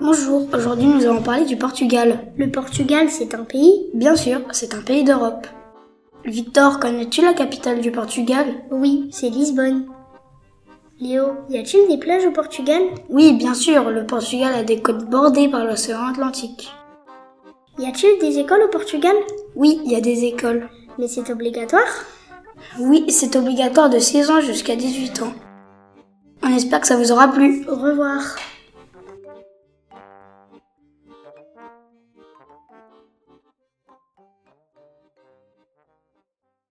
Bonjour, aujourd'hui nous allons parler du Portugal. Le Portugal, c'est un pays Bien sûr, c'est un pays d'Europe. Victor, connais-tu la capitale du Portugal? Oui, c'est Lisbonne. Léo, y a-t-il des plages au Portugal? Oui, bien sûr, le Portugal a des côtes bordées par l'océan Atlantique. Y a-t-il des écoles au Portugal? Oui, il y a des écoles. Mais c'est obligatoire? Oui, c'est obligatoire de 6 ans jusqu'à 18 ans. On espère que ça vous aura plu. Au revoir.